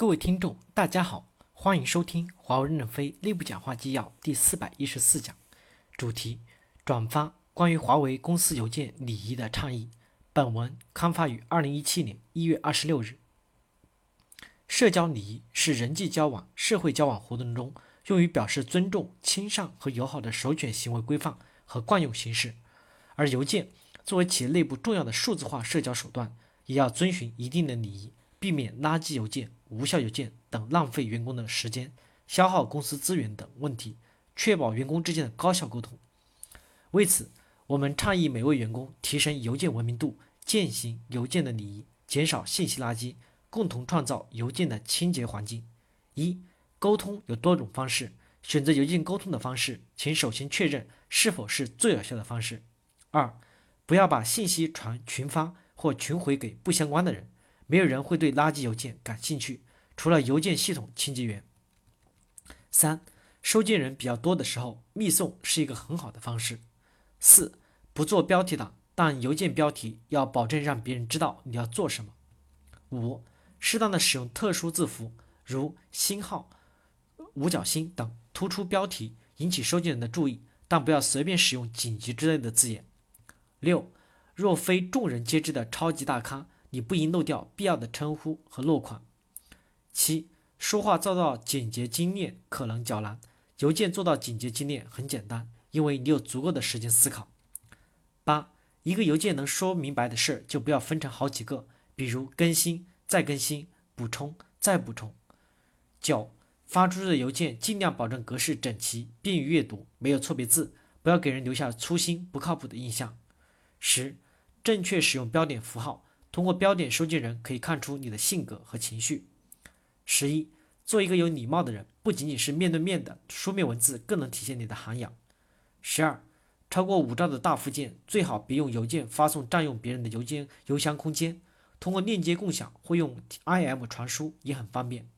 各位听众，大家好，欢迎收听华为任正非内部讲话纪要第四百一十四讲，主题：转发关于华为公司邮件礼仪的倡议。本文刊发于二零一七年一月二十六日。社交礼仪是人际交往、社会交往活动中用于表示尊重、亲善和友好的首选行为规范和惯用形式，而邮件作为企业内部重要的数字化社交手段，也要遵循一定的礼仪。避免垃圾邮件、无效邮件等浪费员工的时间、消耗公司资源等问题，确保员工之间的高效沟通。为此，我们倡议每位员工提升邮件文明度，践行邮件的礼仪，减少信息垃圾，共同创造邮件的清洁环境。一、沟通有多种方式，选择邮件沟通的方式，请首先确认是否是最有效的方式。二、不要把信息传群发或群回给不相关的人。没有人会对垃圾邮件感兴趣，除了邮件系统清洁员。三、收件人比较多的时候，密送是一个很好的方式。四、不做标题党，但邮件标题要保证让别人知道你要做什么。五、适当的使用特殊字符，如星号、五角星等，突出标题，引起收件人的注意，但不要随便使用紧急之类的字眼。六、若非众人皆知的超级大咖。你不应漏掉必要的称呼和落款。七，说话做到简洁精炼可能较难，邮件做到简洁精炼很简单，因为你有足够的时间思考。八，一个邮件能说明白的事就不要分成好几个，比如更新、再更新、补充、再补充。九，发出去的邮件尽量保证格式整齐，便于阅读，没有错别字，不要给人留下粗心不靠谱的印象。十，正确使用标点符号。通过标点，收件人可以看出你的性格和情绪。十一，做一个有礼貌的人，不仅仅是面对面的书面文字，更能体现你的涵养。十二，超过五兆的大附件最好别用邮件发送，占用别人的邮件邮箱空间。通过链接共享或用 IM 传输也很方便。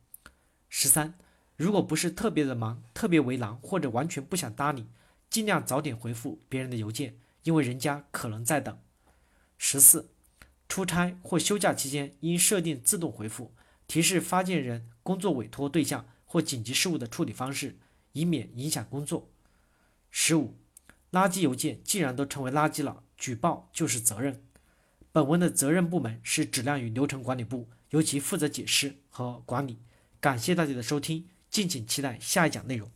十三，如果不是特别的忙、特别为难或者完全不想搭理，尽量早点回复别人的邮件，因为人家可能在等。十四。出差或休假期间，应设定自动回复，提示发件人工作委托对象或紧急事务的处理方式，以免影响工作。十五，垃圾邮件既然都成为垃圾了，举报就是责任。本文的责任部门是质量与流程管理部，由其负责解释和管理。感谢大家的收听，敬请期待下一讲内容。